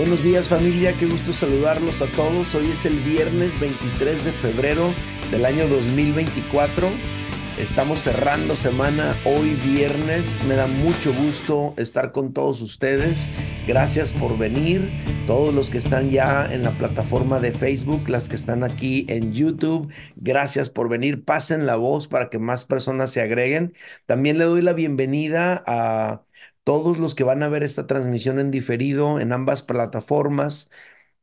Buenos días familia, qué gusto saludarlos a todos. Hoy es el viernes 23 de febrero del año 2024. Estamos cerrando semana hoy viernes. Me da mucho gusto estar con todos ustedes. Gracias por venir. Todos los que están ya en la plataforma de Facebook, las que están aquí en YouTube, gracias por venir. Pasen la voz para que más personas se agreguen. También le doy la bienvenida a todos los que van a ver esta transmisión en diferido en ambas plataformas.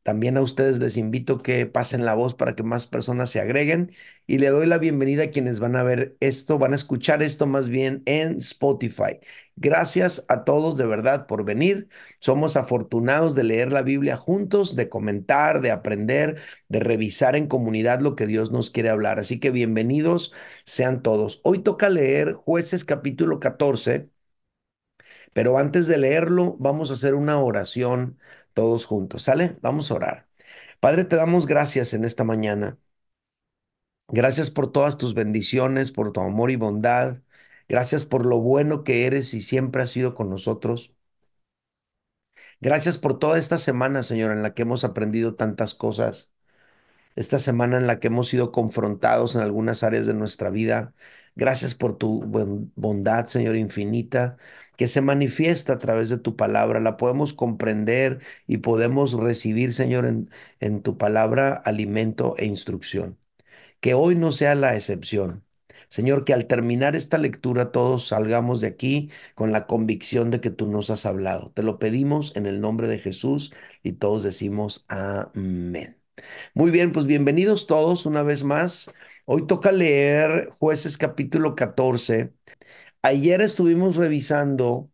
También a ustedes les invito que pasen la voz para que más personas se agreguen y le doy la bienvenida a quienes van a ver esto, van a escuchar esto más bien en Spotify. Gracias a todos de verdad por venir. Somos afortunados de leer la Biblia juntos, de comentar, de aprender, de revisar en comunidad lo que Dios nos quiere hablar. Así que bienvenidos sean todos. Hoy toca leer jueces capítulo 14 pero antes de leerlo, vamos a hacer una oración todos juntos. ¿Sale? Vamos a orar. Padre, te damos gracias en esta mañana. Gracias por todas tus bendiciones, por tu amor y bondad. Gracias por lo bueno que eres y siempre has sido con nosotros. Gracias por toda esta semana, Señor, en la que hemos aprendido tantas cosas esta semana en la que hemos sido confrontados en algunas áreas de nuestra vida. Gracias por tu bondad, Señor, infinita, que se manifiesta a través de tu palabra. La podemos comprender y podemos recibir, Señor, en, en tu palabra alimento e instrucción. Que hoy no sea la excepción. Señor, que al terminar esta lectura todos salgamos de aquí con la convicción de que tú nos has hablado. Te lo pedimos en el nombre de Jesús y todos decimos amén. Muy bien, pues bienvenidos todos una vez más. Hoy toca leer jueces capítulo 14. Ayer estuvimos revisando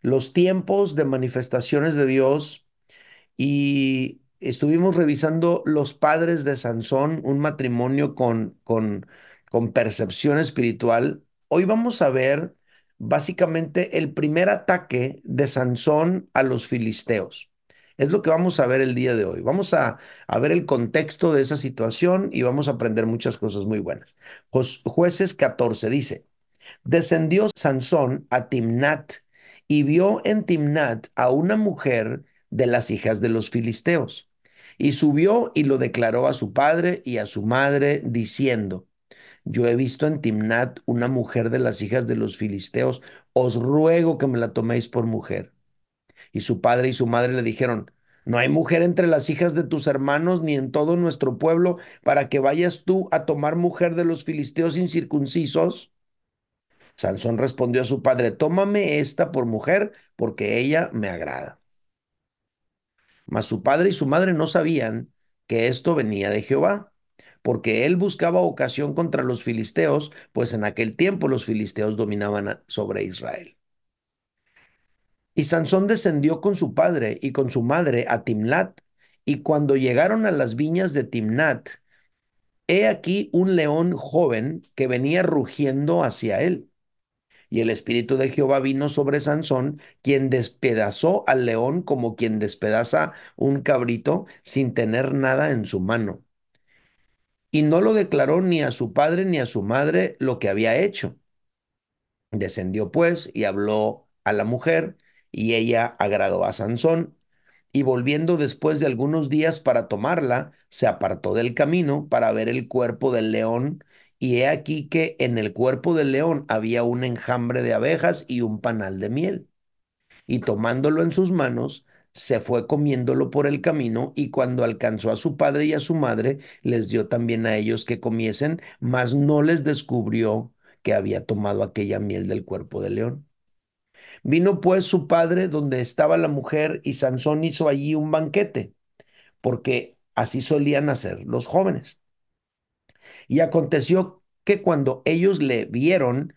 los tiempos de manifestaciones de Dios y estuvimos revisando los padres de Sansón, un matrimonio con, con, con percepción espiritual. Hoy vamos a ver básicamente el primer ataque de Sansón a los filisteos. Es lo que vamos a ver el día de hoy. Vamos a, ver el contexto de esa situación y vamos a aprender muchas cosas muy buenas. jueces 14 dice, descendió Sansón a Timnat y vio en Timnat a una mujer de las hijas de los filisteos. Y subió y lo declaró a su padre y a su madre, diciendo, yo he visto en Timnat una mujer de las hijas de los filisteos, os ruego que me la toméis por mujer. Y su padre y su madre le dijeron, no hay mujer entre las hijas de tus hermanos ni en todo nuestro pueblo para que vayas tú a tomar mujer de los filisteos incircuncisos. Sansón respondió a su padre, tómame esta por mujer porque ella me agrada. Mas su padre y su madre no sabían que esto venía de Jehová, porque él buscaba ocasión contra los filisteos, pues en aquel tiempo los filisteos dominaban sobre Israel. Y Sansón descendió con su padre y con su madre a Timnat, y cuando llegaron a las viñas de Timnat, he aquí un león joven que venía rugiendo hacia él. Y el espíritu de Jehová vino sobre Sansón, quien despedazó al león como quien despedaza un cabrito sin tener nada en su mano. Y no lo declaró ni a su padre ni a su madre lo que había hecho. Descendió pues y habló a la mujer, y ella agradó a Sansón, y volviendo después de algunos días para tomarla, se apartó del camino para ver el cuerpo del león, y he aquí que en el cuerpo del león había un enjambre de abejas y un panal de miel. Y tomándolo en sus manos, se fue comiéndolo por el camino, y cuando alcanzó a su padre y a su madre, les dio también a ellos que comiesen, mas no les descubrió que había tomado aquella miel del cuerpo del león. Vino pues su padre donde estaba la mujer y Sansón hizo allí un banquete, porque así solían hacer los jóvenes. Y aconteció que cuando ellos le vieron,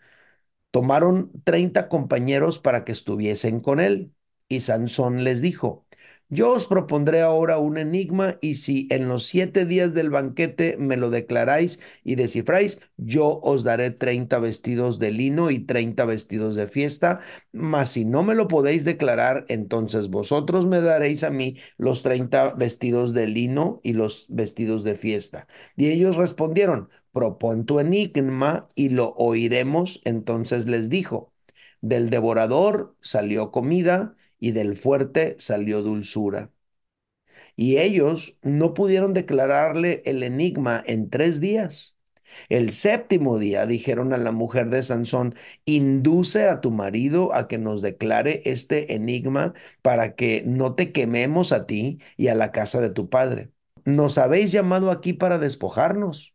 tomaron treinta compañeros para que estuviesen con él. Y Sansón les dijo, yo os propondré ahora un enigma y si en los siete días del banquete me lo declaráis y descifráis, yo os daré treinta vestidos de lino y treinta vestidos de fiesta, mas si no me lo podéis declarar, entonces vosotros me daréis a mí los treinta vestidos de lino y los vestidos de fiesta. Y ellos respondieron, propon tu enigma y lo oiremos. Entonces les dijo, del devorador salió comida y del fuerte salió dulzura. y ellos no pudieron declararle el enigma en tres días. El séptimo día dijeron a la mujer de Sansón, induce a tu marido a que nos declare este enigma para que no te quememos a ti y a la casa de tu padre. Nos habéis llamado aquí para despojarnos.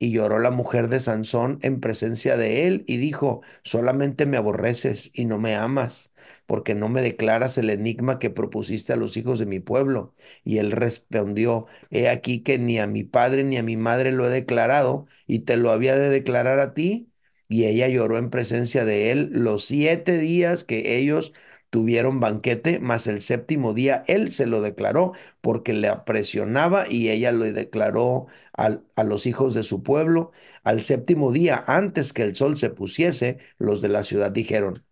Y lloró la mujer de Sansón en presencia de él y dijo, solamente me aborreces y no me amas, porque no me declaras el enigma que propusiste a los hijos de mi pueblo. Y él respondió, he aquí que ni a mi padre ni a mi madre lo he declarado, y te lo había de declarar a ti. Y ella lloró en presencia de él los siete días que ellos tuvieron banquete, mas el séptimo día él se lo declaró porque le presionaba y ella lo declaró al, a los hijos de su pueblo. Al séptimo día, antes que el sol se pusiese, los de la ciudad dijeron,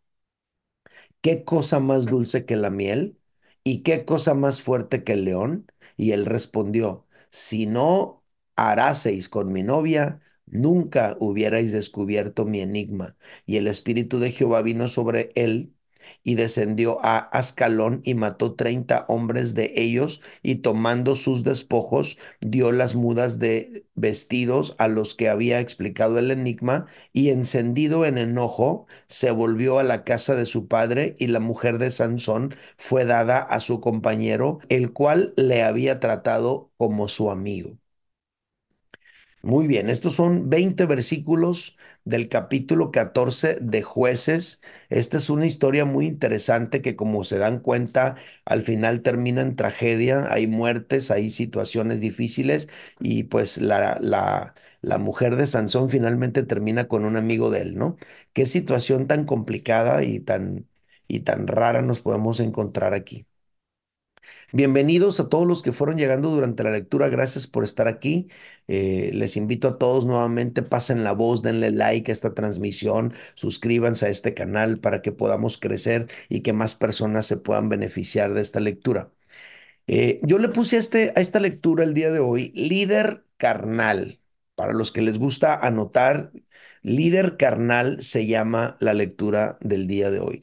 ¿qué cosa más dulce que la miel? ¿Y qué cosa más fuerte que el león? Y él respondió, si no haráseis con mi novia, nunca hubierais descubierto mi enigma. Y el espíritu de Jehová vino sobre él y descendió a Ascalón y mató treinta hombres de ellos y tomando sus despojos dio las mudas de vestidos a los que había explicado el enigma y encendido en enojo se volvió a la casa de su padre y la mujer de Sansón fue dada a su compañero el cual le había tratado como su amigo. Muy bien, estos son 20 versículos del capítulo 14 de jueces. Esta es una historia muy interesante que como se dan cuenta, al final termina en tragedia, hay muertes, hay situaciones difíciles y pues la, la, la mujer de Sansón finalmente termina con un amigo de él, ¿no? Qué situación tan complicada y tan, y tan rara nos podemos encontrar aquí. Bienvenidos a todos los que fueron llegando durante la lectura. Gracias por estar aquí. Eh, les invito a todos nuevamente, pasen la voz, denle like a esta transmisión, suscríbanse a este canal para que podamos crecer y que más personas se puedan beneficiar de esta lectura. Eh, yo le puse a, este, a esta lectura el día de hoy, líder carnal. Para los que les gusta anotar, líder carnal se llama la lectura del día de hoy.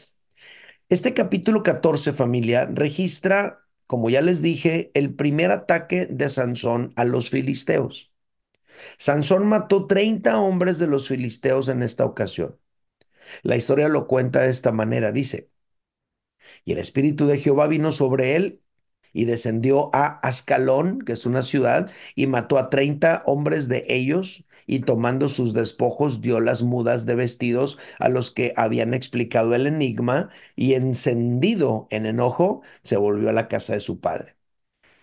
Este capítulo 14, familia, registra como ya les dije, el primer ataque de Sansón a los filisteos. Sansón mató 30 hombres de los filisteos en esta ocasión. La historia lo cuenta de esta manera, dice, y el espíritu de Jehová vino sobre él y descendió a Ascalón, que es una ciudad, y mató a 30 hombres de ellos, y tomando sus despojos dio las mudas de vestidos a los que habían explicado el enigma, y encendido en enojo, se volvió a la casa de su padre.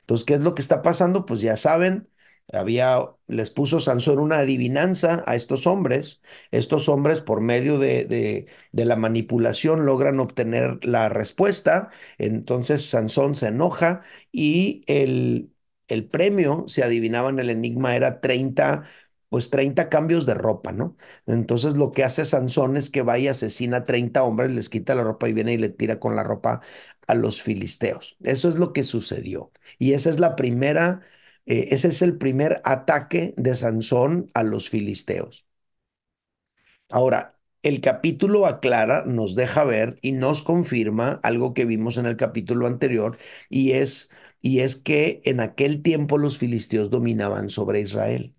Entonces, ¿qué es lo que está pasando? Pues ya saben, había, les puso Sansón una adivinanza a estos hombres. Estos hombres, por medio de, de, de, la manipulación, logran obtener la respuesta. Entonces Sansón se enoja y el, el premio, si adivinaban el enigma, era 30 pues 30 cambios de ropa, ¿no? Entonces lo que hace Sansón es que va y asesina a 30 hombres, les quita la ropa y viene y le tira con la ropa a los filisteos. Eso es lo que sucedió. Y esa es la primera, eh, ese es el primer ataque de Sansón a los filisteos. Ahora, el capítulo aclara, nos deja ver y nos confirma algo que vimos en el capítulo anterior y es, y es que en aquel tiempo los filisteos dominaban sobre Israel.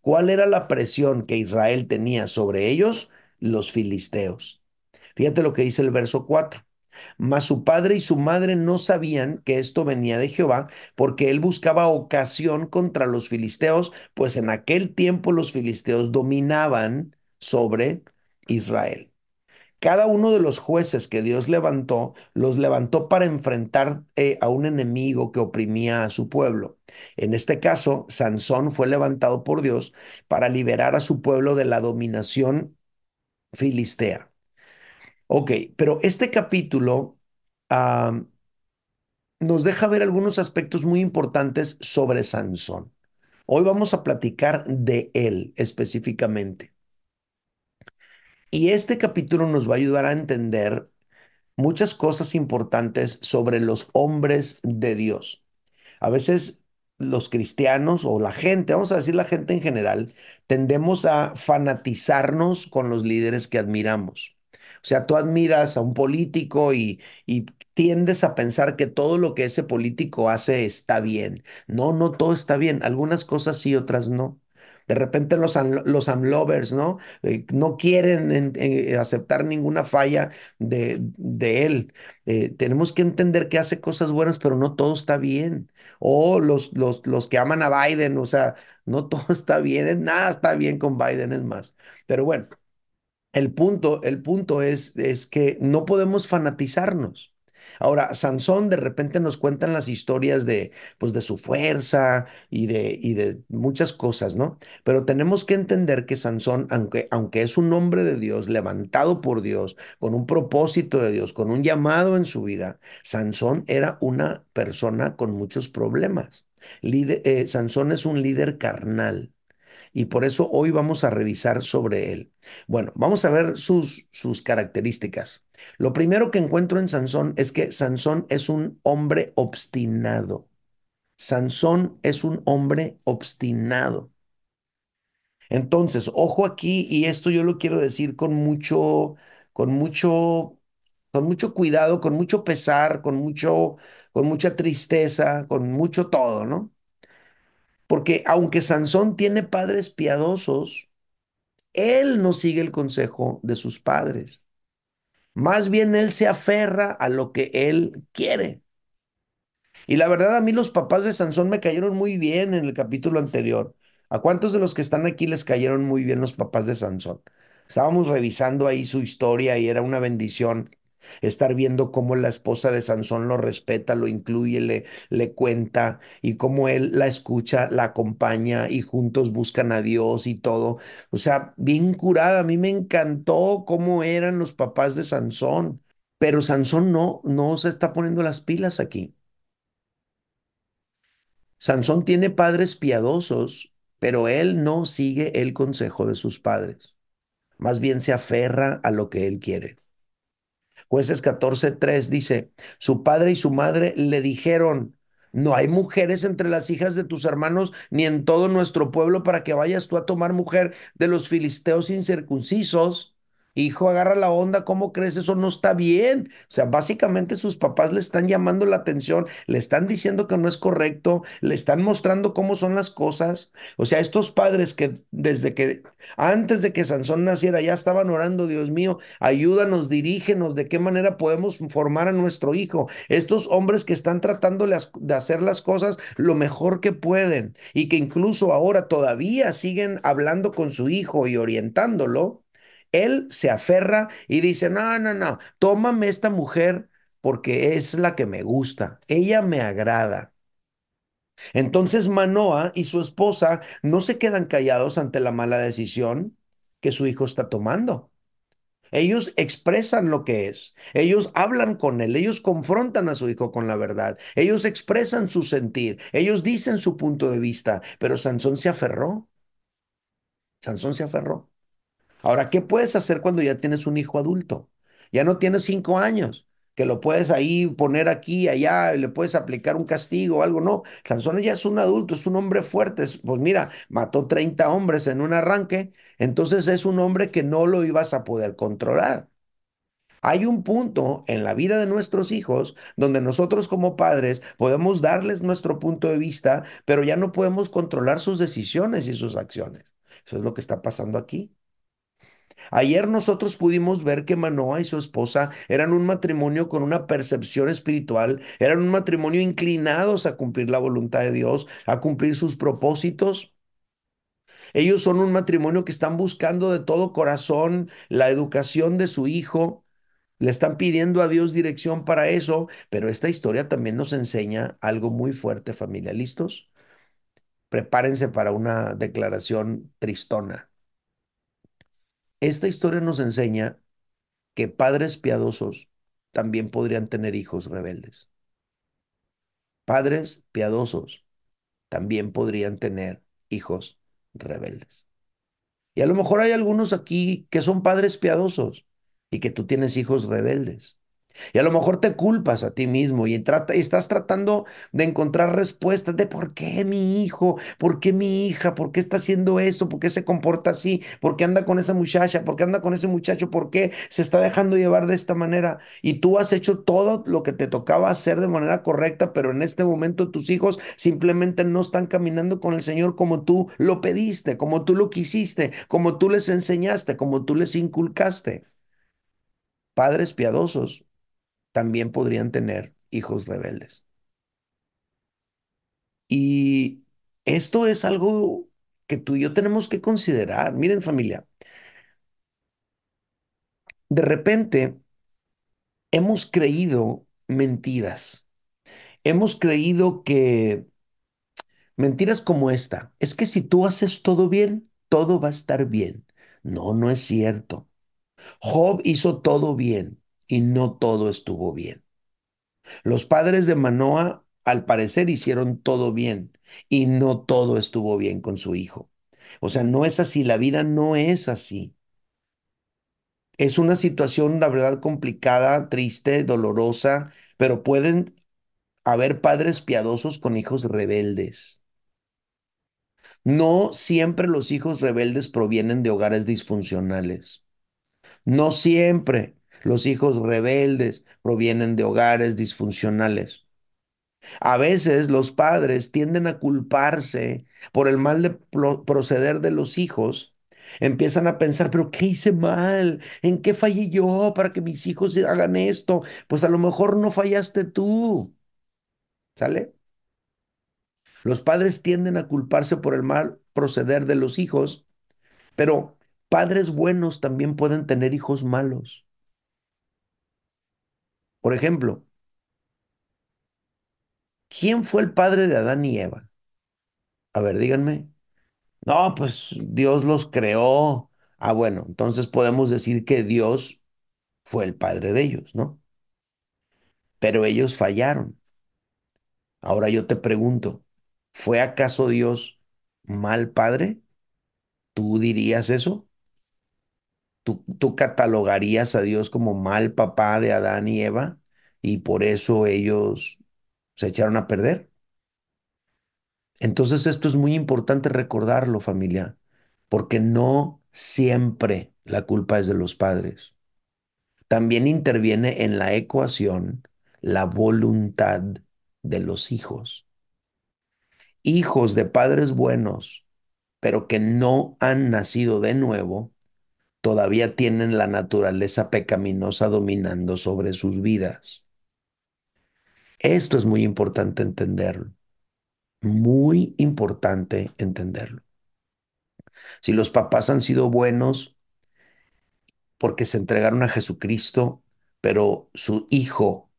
¿Cuál era la presión que Israel tenía sobre ellos? Los filisteos. Fíjate lo que dice el verso 4. Mas su padre y su madre no sabían que esto venía de Jehová, porque él buscaba ocasión contra los filisteos, pues en aquel tiempo los filisteos dominaban sobre Israel. Cada uno de los jueces que Dios levantó, los levantó para enfrentar eh, a un enemigo que oprimía a su pueblo. En este caso, Sansón fue levantado por Dios para liberar a su pueblo de la dominación filistea. Ok, pero este capítulo nos deja ver algunos aspectos muy importantes sobre Sansón. Hoy vamos a platicar de él específicamente. Y este capítulo nos va a ayudar a entender muchas cosas importantes sobre los hombres de Dios. A veces los cristianos o la gente, vamos a decir la gente en general, tendemos a fanatizarnos con los líderes que admiramos. O sea, tú admiras a un político y, y tiendes a pensar que todo lo que ese político hace está bien. No, no todo está bien. Algunas cosas sí, otras no. De repente los, los amlovers, ¿no? Eh, no quieren en- eh, aceptar ninguna falla de, de él. Eh, tenemos que entender que hace cosas buenas, pero no todo está bien. O los, los, los que aman a Biden, o sea, no todo está bien, nada está bien con Biden, es más. Pero bueno. El punto, el punto es, es que no podemos fanatizarnos. Ahora, Sansón de repente nos cuentan las historias de, pues, de su fuerza y de, y de muchas cosas, ¿no? Pero tenemos que entender que Sansón, aunque, aunque es un hombre de Dios, levantado por Dios, con un propósito de Dios, con un llamado en su vida, Sansón era una persona con muchos problemas. Líder- eh, Sansón es un líder carnal y por eso hoy vamos a revisar sobre él. Bueno, vamos a ver sus, sus características. Lo primero que encuentro en Sansón es que Sansón es un hombre obstinado. Sansón es un hombre obstinado. Entonces, ojo aquí, y esto yo lo quiero decir con mucho, con mucho, con mucho cuidado, con mucho pesar, con mucho, con mucha tristeza, con mucho todo, ¿no? Porque aunque Sansón tiene padres piadosos, Él no sigue el consejo de sus padres. Más bien él se aferra a lo que él quiere. Y la verdad, a mí los papás de Sansón me cayeron muy bien en el capítulo anterior. ¿A cuántos de los que están aquí les cayeron muy bien los papás de Sansón? Estábamos revisando ahí su historia y era una bendición estar viendo cómo la esposa de Sansón lo respeta, lo incluye, le, le cuenta y cómo él la escucha, la acompaña y juntos buscan a Dios y todo. O sea, bien curada. A mí me encantó cómo eran los papás de Sansón, pero Sansón no, no se está poniendo las pilas aquí. Sansón tiene padres piadosos, pero él no sigue el consejo de sus padres. Más bien se aferra a lo que él quiere. Jueces 14:3 dice, su padre y su madre le dijeron, no hay mujeres entre las hijas de tus hermanos ni en todo nuestro pueblo para que vayas tú a tomar mujer de los filisteos incircuncisos. Hijo, agarra la onda, ¿cómo crees? Eso no está bien. O sea, básicamente sus papás le están llamando la atención, le están diciendo que no es correcto, le están mostrando cómo son las cosas. O sea, estos padres que desde que antes de que Sansón naciera ya estaban orando, Dios mío, ayúdanos, dirígenos, de qué manera podemos formar a nuestro hijo. Estos hombres que están tratando de hacer las cosas lo mejor que pueden y que incluso ahora todavía siguen hablando con su hijo y orientándolo él se aferra y dice, no, no, no, tómame esta mujer porque es la que me gusta, ella me agrada. Entonces Manoa y su esposa no se quedan callados ante la mala decisión que su hijo está tomando. Ellos expresan lo que es, ellos hablan con él, ellos confrontan a su hijo con la verdad, ellos expresan su sentir, ellos dicen su punto de vista, pero Sansón se aferró, Sansón se aferró. Ahora, ¿qué puedes hacer cuando ya tienes un hijo adulto? Ya no tienes cinco años, que lo puedes ahí poner aquí, allá, le puedes aplicar un castigo o algo. No, Sansón ya es un adulto, es un hombre fuerte. es- Pues mira, mató 30 hombres en un arranque, entonces es un hombre que no lo ibas a poder controlar. Hay un punto en la vida de nuestros hijos donde nosotros como padres podemos darles nuestro punto de vista, pero ya no podemos controlar sus decisiones y sus acciones. Eso es lo que está pasando aquí. Ayer nosotros pudimos ver que Manoa y su esposa eran un matrimonio con una percepción espiritual, eran un matrimonio inclinados a cumplir la voluntad de Dios, a cumplir sus propósitos. Ellos son un matrimonio que están buscando de todo corazón la educación de su hijo, le están pidiendo a Dios dirección para eso, pero esta historia también nos enseña algo muy fuerte, familia. ¿Listos? Prepárense para una declaración tristona. Esta historia nos enseña que padres piadosos también podrían tener hijos rebeldes. Padres piadosos también podrían tener hijos rebeldes. Y a lo mejor hay algunos aquí que son padres piadosos y que tú tienes hijos rebeldes. Y a lo mejor te culpas a ti mismo y, trata, y estás tratando de encontrar respuestas de por qué mi hijo, por qué mi hija, por qué está haciendo esto, por qué se comporta así, por qué anda con esa muchacha, por qué anda con ese muchacho, por qué se está dejando llevar de esta manera. Y tú has hecho todo lo que te tocaba hacer de manera correcta, pero en este momento tus hijos simplemente no están caminando con el Señor como tú lo pediste, como tú lo quisiste, como tú les enseñaste, como tú les inculcaste. Padres piadosos también podrían tener hijos rebeldes. Y esto es algo que tú y yo tenemos que considerar. Miren familia, de repente hemos creído mentiras. Hemos creído que mentiras como esta, es que si tú haces todo bien, todo va a estar bien. No, no es cierto. Job hizo todo bien y no todo estuvo bien. Los padres de Manoa, al parecer, hicieron todo bien y no todo estuvo bien con su hijo. O sea, no es así, la vida no es así. Es una situación, la verdad, complicada, triste, dolorosa, pero pueden haber padres piadosos con hijos rebeldes. No siempre los hijos rebeldes provienen de hogares disfuncionales. No siempre los hijos rebeldes provienen de hogares disfuncionales. A veces los padres tienden a culparse por el mal de proceder de los hijos. Empiezan a pensar, pero ¿qué hice mal? ¿En qué fallé yo para que mis hijos hagan esto? Pues a lo mejor no fallaste tú. ¿Sale? Los padres tienden a culparse por el mal proceder de los hijos, pero padres buenos también pueden tener hijos malos. Por ejemplo, ¿quién fue el padre de Adán y Eva? A ver, díganme. No, pues Dios los creó. Ah, bueno, entonces podemos decir que Dios fue el padre de ellos, ¿no? Pero ellos fallaron. Ahora yo te pregunto, ¿fue acaso Dios mal padre? ¿Tú dirías eso? ¿Tú, catalogarías a Dios como mal papá de Adán y Eva y por eso ellos se echaron a perder? Entonces esto es muy importante recordarlo, familia, porque no siempre la culpa es de los padres. También interviene en la ecuación la voluntad de los hijos. Hijos de padres buenos, pero que no han nacido de nuevo, todavía tienen la naturaleza pecaminosa dominando sobre sus vidas. Esto es muy importante entenderlo muy importante entenderlo. Si los papás han sido buenos porque se entregaron a Jesucristo, pero su hijo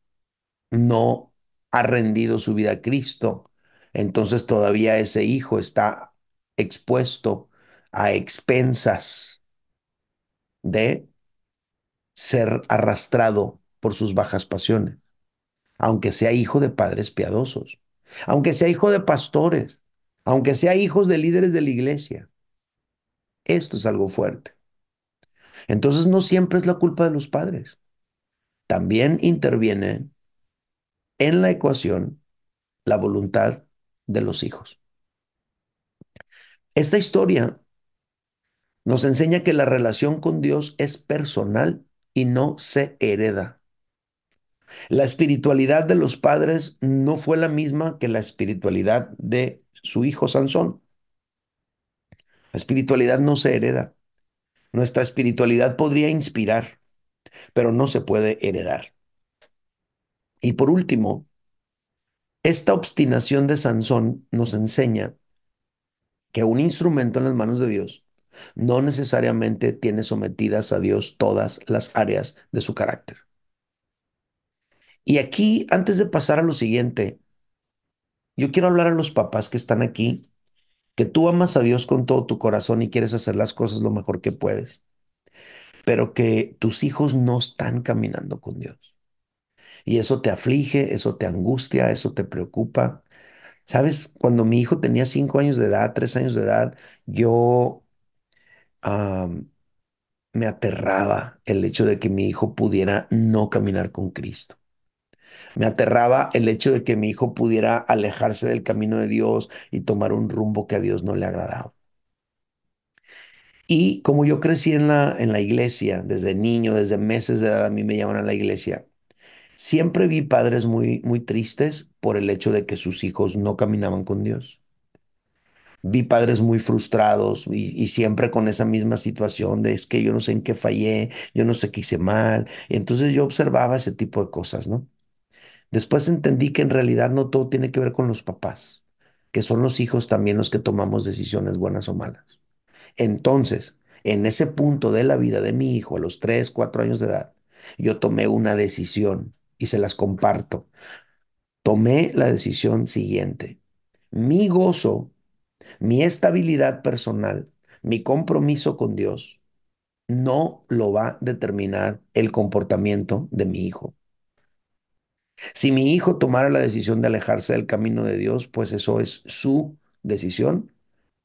no ha rendido su vida a Cristo, entonces todavía ese hijo está expuesto a expensas de ser arrastrado por sus bajas pasiones, aunque sea hijo de padres piadosos aunque sea hijo de pastores, aunque sea hijos de líderes de la iglesia. Esto es algo fuerte. Entonces no siempre es la culpa de los padres. También interviene en la ecuación la voluntad de los hijos. Esta historia nos enseña que la relación con Dios es personal y no se hereda. La espiritualidad de los padres no fue la misma que la espiritualidad de su hijo Sansón. La espiritualidad no se hereda. Nuestra espiritualidad podría inspirar, pero no se puede heredar. Y por último, esta obstinación de Sansón nos enseña que un instrumento en las manos de Dios no necesariamente tiene sometidas a Dios todas las áreas de su carácter. Y aquí, antes de pasar a lo siguiente, yo quiero hablar a los papás que están aquí, que tú amas a Dios con todo tu corazón y quieres hacer las cosas lo mejor que puedes, pero que tus hijos no están caminando con Dios. Y eso te aflige, eso te angustia, eso te preocupa. Sabes, cuando mi hijo tenía cinco años de edad, tres años de edad, yo me aterraba el hecho de que mi hijo pudiera no caminar con Cristo. Me aterraba el hecho de que mi hijo pudiera alejarse del camino de Dios y tomar un rumbo que a Dios no le agradaba. Y como yo crecí en la, en la iglesia, desde niño, desde meses de edad, a mí me llaman a la iglesia, siempre vi padres muy, muy tristes por el hecho de que sus hijos no caminaban con Dios. Vi padres muy frustrados y, siempre con esa misma situación de es que yo no sé en qué fallé, yo no sé qué hice mal. Entonces yo observaba ese tipo de cosas, ¿no? Después entendí que en realidad no todo tiene que ver con los papás, que son los hijos también los que tomamos decisiones buenas o malas. Entonces, en ese punto de la vida de mi hijo, a los 3, 4 años de edad, yo tomé una decisión y se las comparto. Tomé la decisión siguiente. Mi gozo, mi estabilidad personal, mi compromiso con Dios, no lo va a determinar el comportamiento de mi hijo. Si mi hijo tomara la decisión de alejarse del camino de Dios, pues eso es su decisión,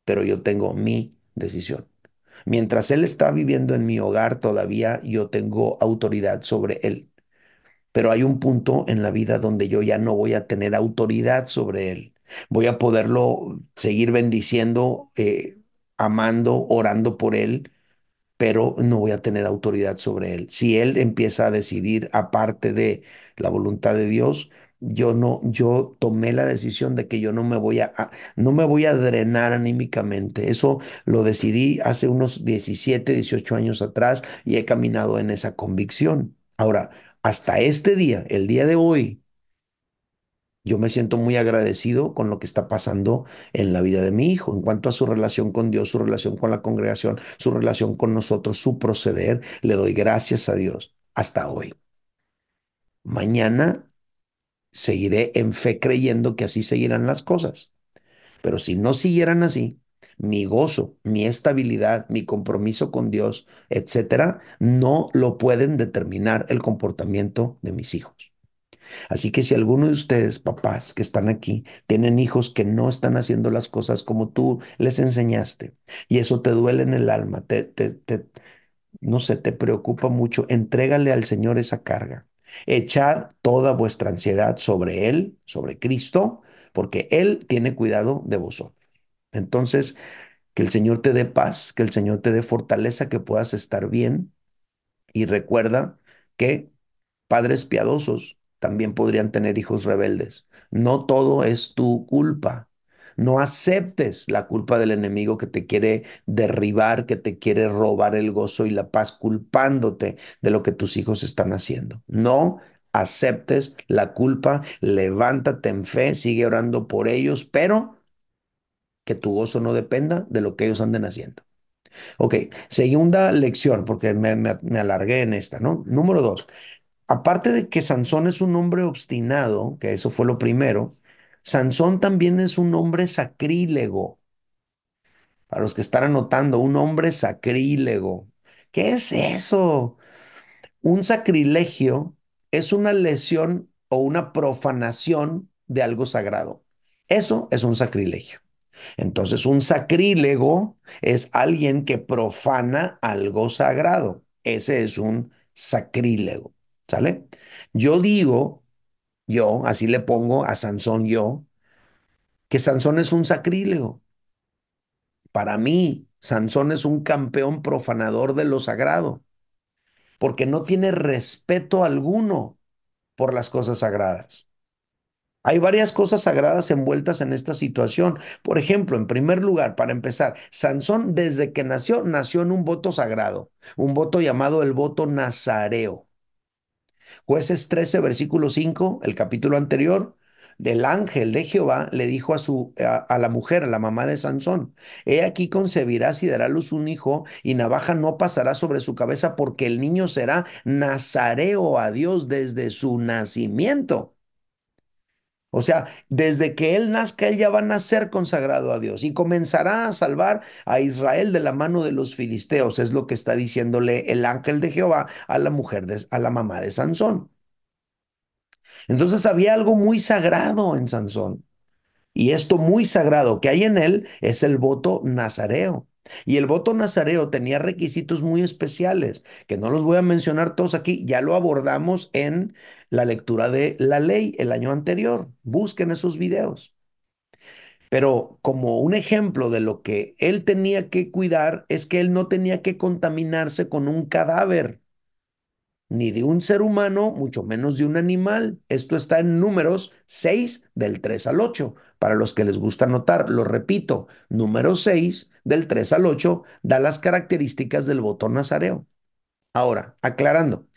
pero yo tengo mi decisión. Mientras él está viviendo en mi hogar, todavía yo tengo autoridad sobre él. Pero hay un punto en la vida donde yo ya no voy a tener autoridad sobre él. Voy a poderlo seguir bendiciendo, eh, amando, orando por él, pero no voy a tener autoridad sobre él. Si él empieza a decidir aparte de la voluntad de Dios, yo no, yo tomé la decisión de que yo no me voy a, no me voy a drenar anímicamente. Eso lo decidí hace unos 17, 18 años atrás y he caminado en esa convicción. Ahora, hasta este día, el día de hoy, yo me siento muy agradecido con lo que está pasando en la vida de mi hijo, en cuanto a su relación con Dios, su relación con la congregación, su relación con nosotros, su proceder. Le doy gracias a Dios hasta hoy. Mañana seguiré en fe creyendo que así seguirán las cosas. Pero si no siguieran así, mi gozo, mi estabilidad, mi compromiso con Dios, etcétera, no lo pueden determinar el comportamiento de mis hijos. Así que si alguno de ustedes, papás que están aquí, tienen hijos que no están haciendo las cosas como tú les enseñaste y eso te duele en el alma, te, te, no sé, te preocupa mucho, entrégale al Señor esa carga. Echad toda vuestra ansiedad sobre Él, sobre Cristo, porque Él tiene cuidado de vosotros. Entonces, que el Señor te dé paz, que el Señor te dé fortaleza, que puedas estar bien y recuerda que Padres piadosos también podrían tener hijos rebeldes. No todo es tu culpa. No aceptes la culpa del enemigo que te quiere derribar, que te quiere robar el gozo y la paz, culpándote de lo que tus hijos están haciendo. No aceptes la culpa, levántate en fe, sigue orando por ellos, pero que tu gozo no dependa de lo que ellos anden haciendo. Ok, segunda lección, porque me, me, me alargué en esta, ¿no? Número dos, Aparte de que Sansón es un hombre obstinado, que eso fue lo primero, Sansón también es un hombre sacrílego. Para los que están anotando, un hombre sacrílego. ¿Qué es eso? Un sacrilegio es una lesión o una profanación de algo sagrado. Eso es un sacrilegio. Entonces, un sacrílego es alguien que profana algo sagrado. Ese es un sacrílego. ¿Sale? Yo digo, yo, así le pongo a Sansón yo, que Sansón es un sacrílego. Para mí, Sansón es un campeón profanador de lo sagrado, porque no tiene respeto alguno por las cosas sagradas. Hay varias cosas sagradas envueltas en esta situación. Por ejemplo, en primer lugar, para empezar, Sansón desde que nació, nació en un voto sagrado, un voto llamado el voto nazareo. Jueces 13, versículo 5, el capítulo anterior, del ángel de Jehová le dijo a, su, a, a, la mujer, a la mamá de Sansón, he aquí concebirás y dará luz un hijo y navaja no pasará sobre su cabeza porque el niño será nazareo a Dios desde su nacimiento. O sea, desde que él nazca, él ya va a nacer consagrado a Dios y comenzará a salvar a Israel de la mano de los filisteos. Es lo que está diciéndole el ángel de Jehová a la mujer, de, a la mamá de Sansón. Entonces había algo muy sagrado en Sansón. Y esto muy sagrado que hay en él es el voto nazareo. Y el voto nazareo tenía requisitos muy especiales, que no los voy a mencionar todos aquí, ya lo abordamos en la lectura de la ley el año anterior. Busquen esos videos. Pero como un ejemplo de lo que él tenía que cuidar es que él no tenía que contaminarse con un cadáver, ni de un ser humano, mucho menos de un animal. Esto está en números 6 del 3 al 8. Para los que les gusta anotar, lo repito, número 6 del 3 al 8 da las características del voto nazareo. Ahora, aclarando,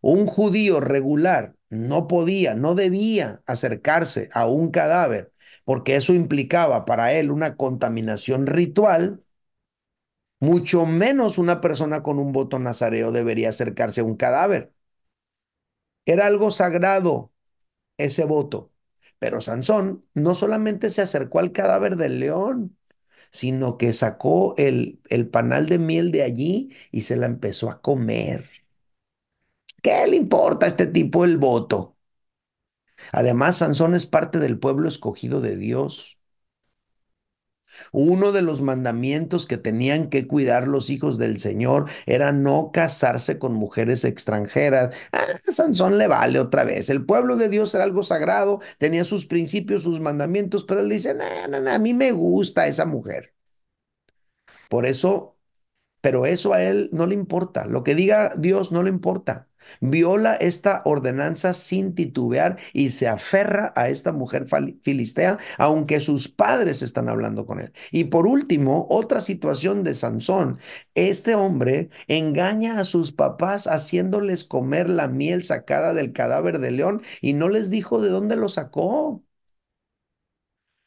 un judío regular no podía, no debía acercarse a un cadáver porque eso implicaba para él una contaminación ritual, mucho menos una persona con un voto nazareo debería acercarse a un cadáver. Era algo sagrado ese voto. Pero Sansón no solamente se acercó al cadáver del león, sino que sacó el, el panal de miel de allí y se la empezó a comer. ¿Qué le importa a este tipo el voto? Además, Sansón es parte del pueblo escogido de Dios. Uno de los mandamientos que tenían que cuidar los hijos del Señor era no casarse con mujeres extranjeras. Ah, Sansón le vale otra vez. El pueblo de Dios era algo sagrado, tenía sus principios, sus mandamientos, pero él dice, no, no, no, a mí me gusta esa mujer. Por eso, pero eso a él no le importa. Lo que diga Dios no le importa viola esta ordenanza sin titubear y se aferra a esta mujer filistea, aunque sus padres están hablando con él. Y por último, otra situación de Sansón. Este hombre engaña a sus papás haciéndoles comer la miel sacada del cadáver de león y no les dijo de dónde lo sacó.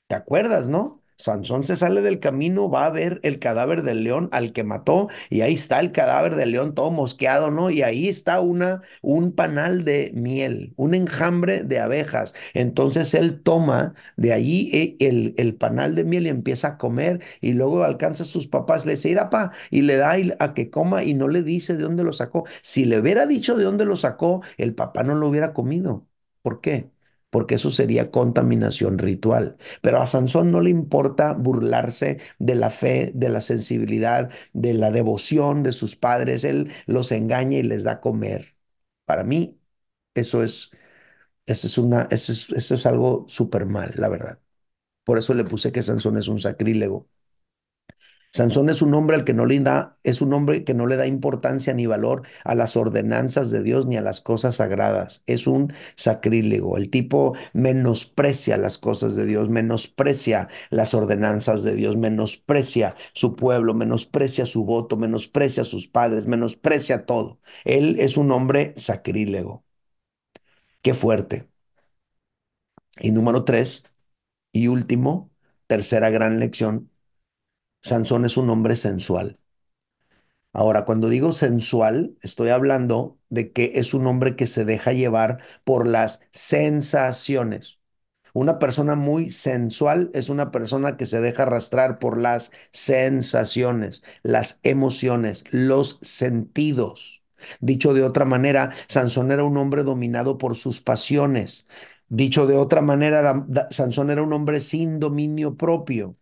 ¿Te acuerdas, no? Sansón se sale del camino, va a ver el cadáver del león al que mató y ahí está el cadáver del león todo mosqueado, ¿no? Y ahí está una, un panal de miel, un enjambre de abejas. Entonces él toma de allí eh, el, el panal de miel y empieza a comer y luego alcanza a sus papás, le dice, pa, y le da a que coma y no le dice de dónde lo sacó. Si le hubiera dicho de dónde lo sacó, el papá no lo hubiera comido. ¿Por qué? Porque eso sería contaminación ritual. Pero a Sansón no le importa burlarse de la fe, de la sensibilidad, de la devoción de sus padres. Él los engaña y les da a comer. Para mí, eso es, eso es, una, eso es, eso es algo súper mal, la verdad. Por eso le puse que Sansón es un sacrílego. Sansón es un hombre al que no le da, es un hombre que no le da importancia ni valor a las ordenanzas de Dios ni a las cosas sagradas. Es un sacrílego. El tipo menosprecia las cosas de Dios, menosprecia las ordenanzas de Dios, menosprecia su pueblo, menosprecia su voto, menosprecia a sus padres, menosprecia todo. Él es un hombre sacrílego. Qué fuerte. Y número tres, y último, tercera gran lección, Sansón es un hombre sensual. Ahora, cuando digo sensual, estoy hablando de que es un hombre que se deja llevar por las sensaciones. Una persona muy sensual es una persona que se deja arrastrar por las sensaciones, las emociones, los sentidos. Dicho de otra manera, Sansón era un hombre dominado por sus pasiones. Dicho de otra manera, Sansón era un hombre sin dominio propio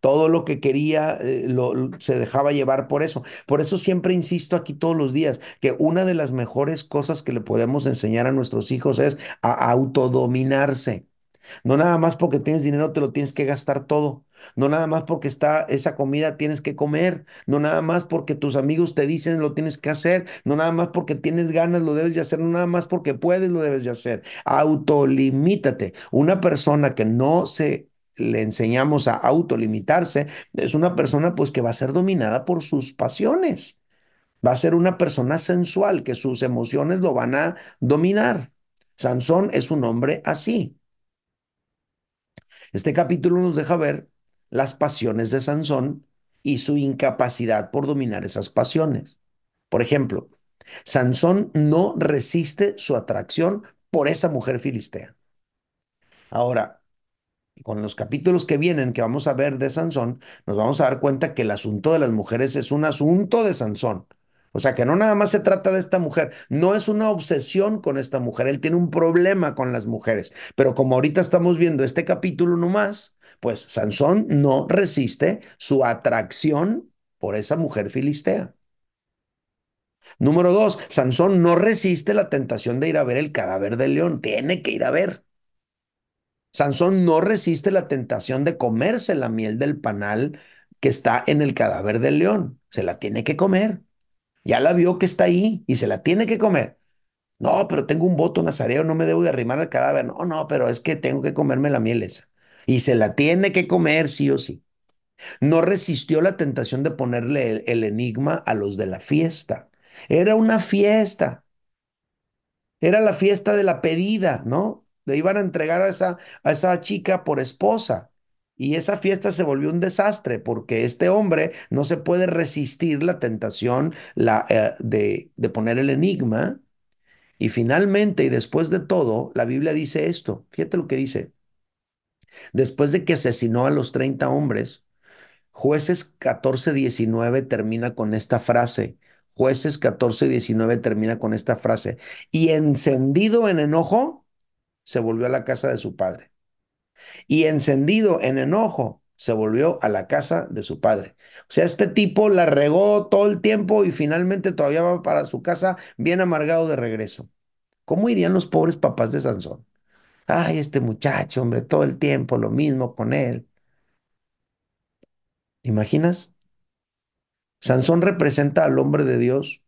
todo lo que quería eh, lo, se dejaba llevar por eso. Por eso siempre insisto aquí todos los días que una de las mejores cosas que le podemos enseñar a nuestros hijos es a autodominarse. No nada más porque tienes dinero te lo tienes que gastar todo. No nada más porque está esa comida tienes que comer. No nada más porque tus amigos te dicen lo tienes que hacer. No nada más porque tienes ganas lo debes de hacer. No nada más porque puedes lo debes de hacer. Autolimítate. Una persona que no se le enseñamos a autolimitarse, es una persona pues que va a ser dominada por sus pasiones. Va a ser una persona sensual, que sus emociones lo van a dominar. Sansón es un hombre así. Este capítulo nos deja ver las pasiones de Sansón y su incapacidad por dominar esas pasiones. Por ejemplo, Sansón no resiste su atracción por esa mujer filistea. Ahora, con los capítulos que vienen, que vamos a ver de Sansón, nos vamos a dar cuenta que el asunto de las mujeres es un asunto de Sansón. O sea, que no nada más se trata de esta mujer, no es una obsesión con esta mujer, él tiene un problema con las mujeres. Pero como ahorita estamos viendo este capítulo nomás, pues Sansón no resiste su atracción por esa mujer filistea. Número dos, Sansón no resiste la tentación de ir a ver el cadáver del león, tiene que ir a ver. Sansón no resiste la tentación de comerse la miel del panal que está en el cadáver del león, se la tiene que comer. Ya la vio que está ahí y se la tiene que comer. No, pero tengo un voto nazareo, no me debo de arrimar al cadáver. No, no, pero es que tengo que comerme la miel esa. Y se la tiene que comer sí o sí. No resistió la tentación de ponerle el, el enigma a los de la fiesta. Era una fiesta. Era la fiesta de la pedida, ¿no? Le iban a entregar a esa, a esa chica por esposa. Y esa fiesta se volvió un desastre porque este hombre no se puede resistir la tentación la, eh, de, de poner el enigma. Y finalmente, y después de todo, la Biblia dice esto. Fíjate lo que dice. Después de que asesinó a los 30 hombres, jueces 14, 19 termina con esta frase. Jueces 14, 19 termina con esta frase. Y encendido en enojo, se volvió a la casa de su padre. Y encendido en enojo, se volvió a la casa de su padre. O sea, este tipo la regó todo el tiempo y finalmente todavía va para su casa bien amargado de regreso. ¿Cómo irían los pobres papás de Sansón? Ay, este muchacho, hombre, todo el tiempo lo mismo con él. ¿Imaginas? Sansón representa al hombre de Dios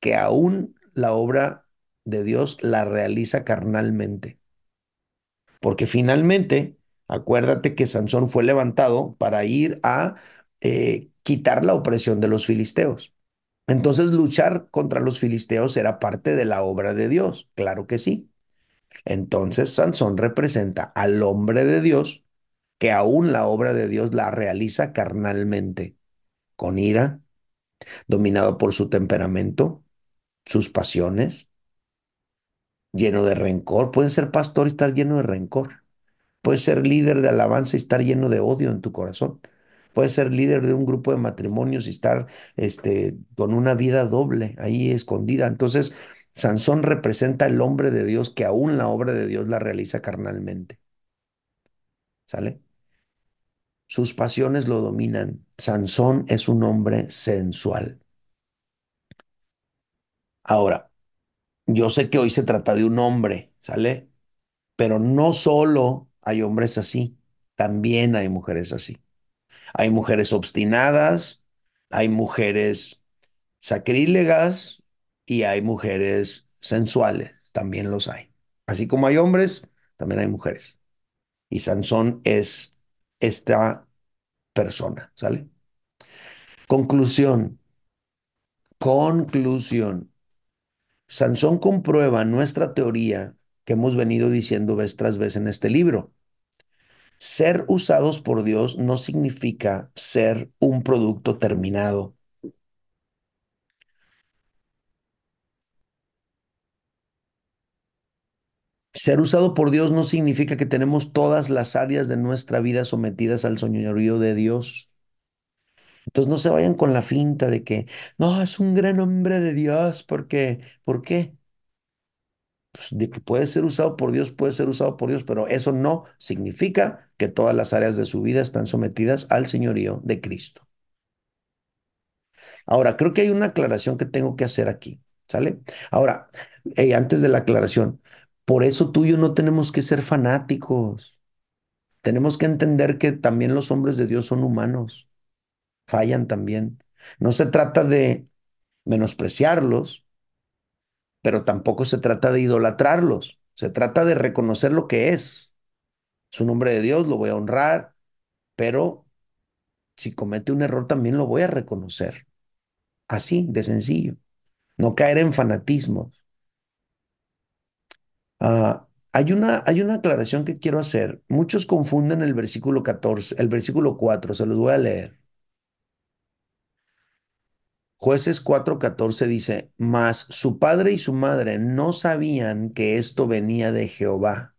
que aún la obra de Dios la realiza carnalmente. Porque finalmente, acuérdate que Sansón fue levantado para ir a eh, quitar la opresión de los filisteos. Entonces, luchar contra los filisteos era parte de la obra de Dios, claro que sí. Entonces, Sansón representa al hombre de Dios que aún la obra de Dios la realiza carnalmente, con ira, dominado por su temperamento, sus pasiones, lleno de rencor. Puede ser pastor y estar lleno de rencor. Puede ser líder de alabanza y estar lleno de odio en tu corazón. Puede ser líder de un grupo de matrimonios y estar este, con una vida doble ahí escondida. Entonces, Sansón representa el hombre de Dios que aún la obra de Dios la realiza carnalmente. ¿Sale? Sus pasiones lo dominan. Sansón es un hombre sensual. Ahora, yo sé que hoy se trata de un hombre, ¿sale? Pero no solo hay hombres así, también hay mujeres así. Hay mujeres obstinadas, hay mujeres sacrílegas y hay mujeres sensuales, también los hay. Así como hay hombres, también hay mujeres. Y Sansón es esta persona, ¿sale? Conclusión. Conclusión. Sansón comprueba nuestra teoría que hemos venido diciendo vez tras vez en este libro. Ser usados por Dios no significa ser un producto terminado. Ser usado por Dios no significa que tenemos todas las áreas de nuestra vida sometidas al señorío de Dios. Entonces no se vayan con la finta de que, no, es un gran hombre de Dios, porque, ¿por qué? Pues de que puede ser usado por Dios, puede ser usado por Dios, pero eso no significa que todas las áreas de su vida están sometidas al señorío de Cristo. Ahora, creo que hay una aclaración que tengo que hacer aquí, ¿sale? Ahora, eh, antes de la aclaración, por eso tú y yo no tenemos que ser fanáticos. Tenemos que entender que también los hombres de Dios son humanos, fallan también. No se trata de menospreciarlos, pero tampoco se trata de idolatrarlos. Se trata de reconocer lo que es. Es un hombre de Dios, lo voy a honrar, pero si comete un error también lo voy a reconocer. Así, de sencillo. No caer en fanatismos. Ah, hay una, hay una aclaración que quiero hacer. Muchos confunden el versículo 14, el versículo 4, se los voy a leer. Jueces 4:14 dice, mas su padre y su madre no sabían que esto venía de Jehová,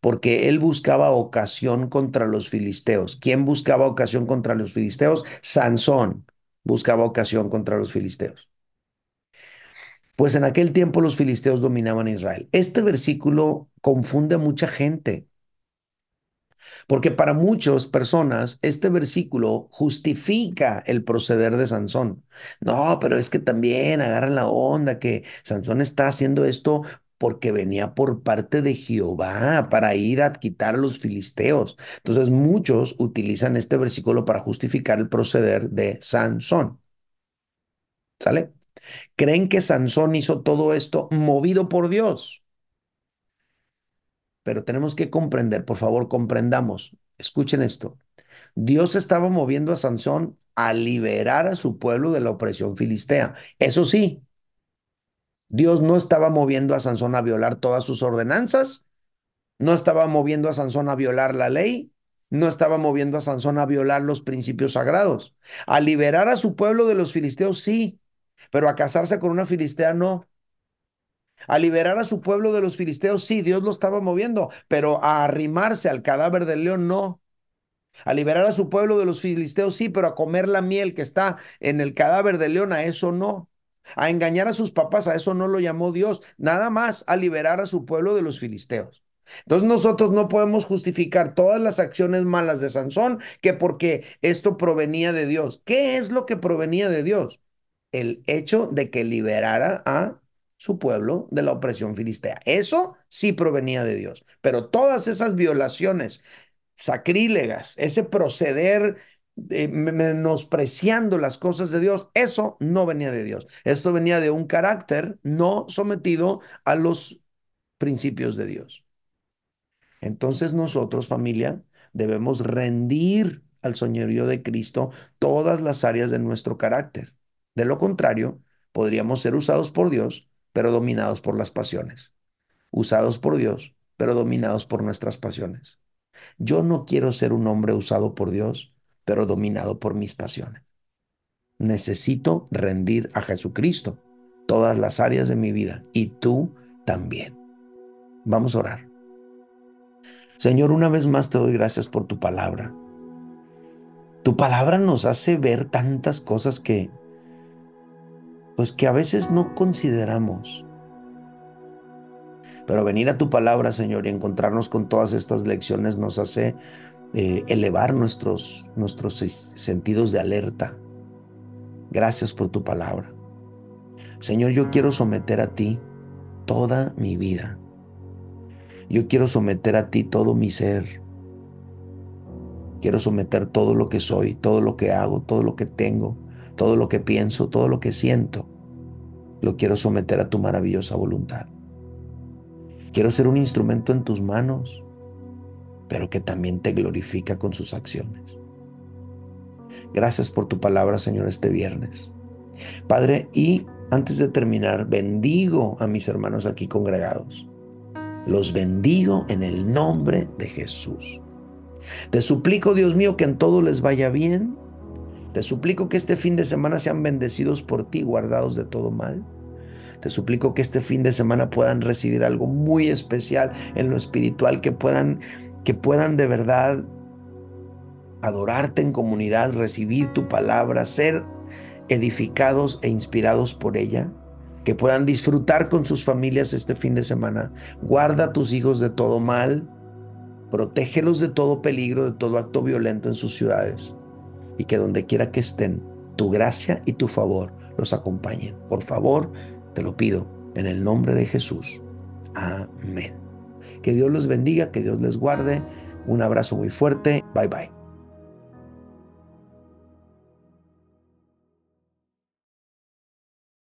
porque él buscaba ocasión contra los filisteos. ¿Quién buscaba ocasión contra los filisteos? Sansón buscaba ocasión contra los filisteos. Pues en aquel tiempo los filisteos dominaban Israel. Este versículo confunde a mucha gente, Porque para muchas personas este versículo justifica el proceder de Sansón. No, pero es que también agarran la onda que Sansón está haciendo esto porque venía por parte de Jehová para ir a quitar a los filisteos. Entonces muchos utilizan este versículo para justificar el proceder de Sansón. ¿Sale? Creen que Sansón hizo todo esto movido por Dios. Pero tenemos que comprender, por favor, comprendamos. Escuchen esto. Dios estaba moviendo a Sansón a liberar a su pueblo de la opresión filistea. Eso sí, Dios no estaba moviendo a Sansón a violar todas sus ordenanzas, no estaba moviendo a Sansón a violar la ley, no estaba moviendo a Sansón a violar los principios sagrados. A liberar a su pueblo de los filisteos, sí, pero a casarse con una filistea, no. A liberar a su pueblo de los filisteos, sí, Dios lo estaba moviendo, pero a arrimarse al cadáver del león, no. A liberar a su pueblo de los filisteos, sí, pero a comer la miel que está en el cadáver del león, a eso no a engañar a sus papás, a eso no lo llamó Dios, nada más a liberar a su pueblo de los filisteos. Entonces nosotros no podemos justificar todas las acciones malas de Sansón que porque esto provenía de Dios. ¿Qué es lo que provenía de Dios? El hecho de que liberara a su pueblo de la opresión filistea. Eso sí provenía de Dios. Pero todas esas violaciones sacrílegas, ese proceder menospreciando las cosas de Dios, eso no venía de Dios. Esto venía de un carácter no sometido a los principios de Dios. Entonces nosotros, familia, debemos rendir al señorío de Cristo todas las áreas de nuestro carácter. De lo contrario, podríamos ser usados por Dios, pero dominados por las pasiones. Usados por Dios, pero dominados por nuestras pasiones. Yo no quiero ser un hombre usado por Dios, pero dominado por mis pasiones. Necesito rendir a Jesucristo todas las áreas de mi vida y tú también. Vamos a orar. Señor, una vez más te doy gracias por tu palabra. Tu palabra nos hace ver tantas cosas que pues que a veces no consideramos. Pero venir a tu palabra, Señor, y encontrarnos con todas estas lecciones nos hace elevar nuestros, nuestros sentidos de alerta. Gracias por tu palabra. Señor, yo quiero someter a ti toda mi vida. Yo quiero someter a ti todo mi ser. Quiero someter todo lo que soy, todo lo que hago, todo lo que tengo, todo lo que pienso, todo lo que siento. Lo quiero someter a tu maravillosa voluntad. Quiero ser un instrumento en tus manos pero que también te glorifica con sus acciones. Gracias por tu palabra, Señor, este viernes. Padre, y antes de terminar, bendigo a mis hermanos aquí congregados. Los bendigo en el nombre de Jesús. Te suplico, Dios mío, que en todo les vaya bien. Te suplico que este fin de semana sean bendecidos por ti, guardados de todo mal. Te suplico que este fin de semana puedan recibir algo muy especial en lo espiritual, que puedan que puedan de verdad adorarte en comunidad, recibir tu palabra, ser edificados e inspirados por ella, que puedan disfrutar con sus familias este fin de semana. Guarda a tus hijos de todo mal, protégelos de todo peligro, de todo acto violento en sus ciudades, y que donde quiera que estén, tu gracia y tu favor los acompañen. Por favor, te lo pido en el nombre de Jesús. Amén. Que Dios los bendiga, que Dios les guarde. Un abrazo muy fuerte. Bye bye.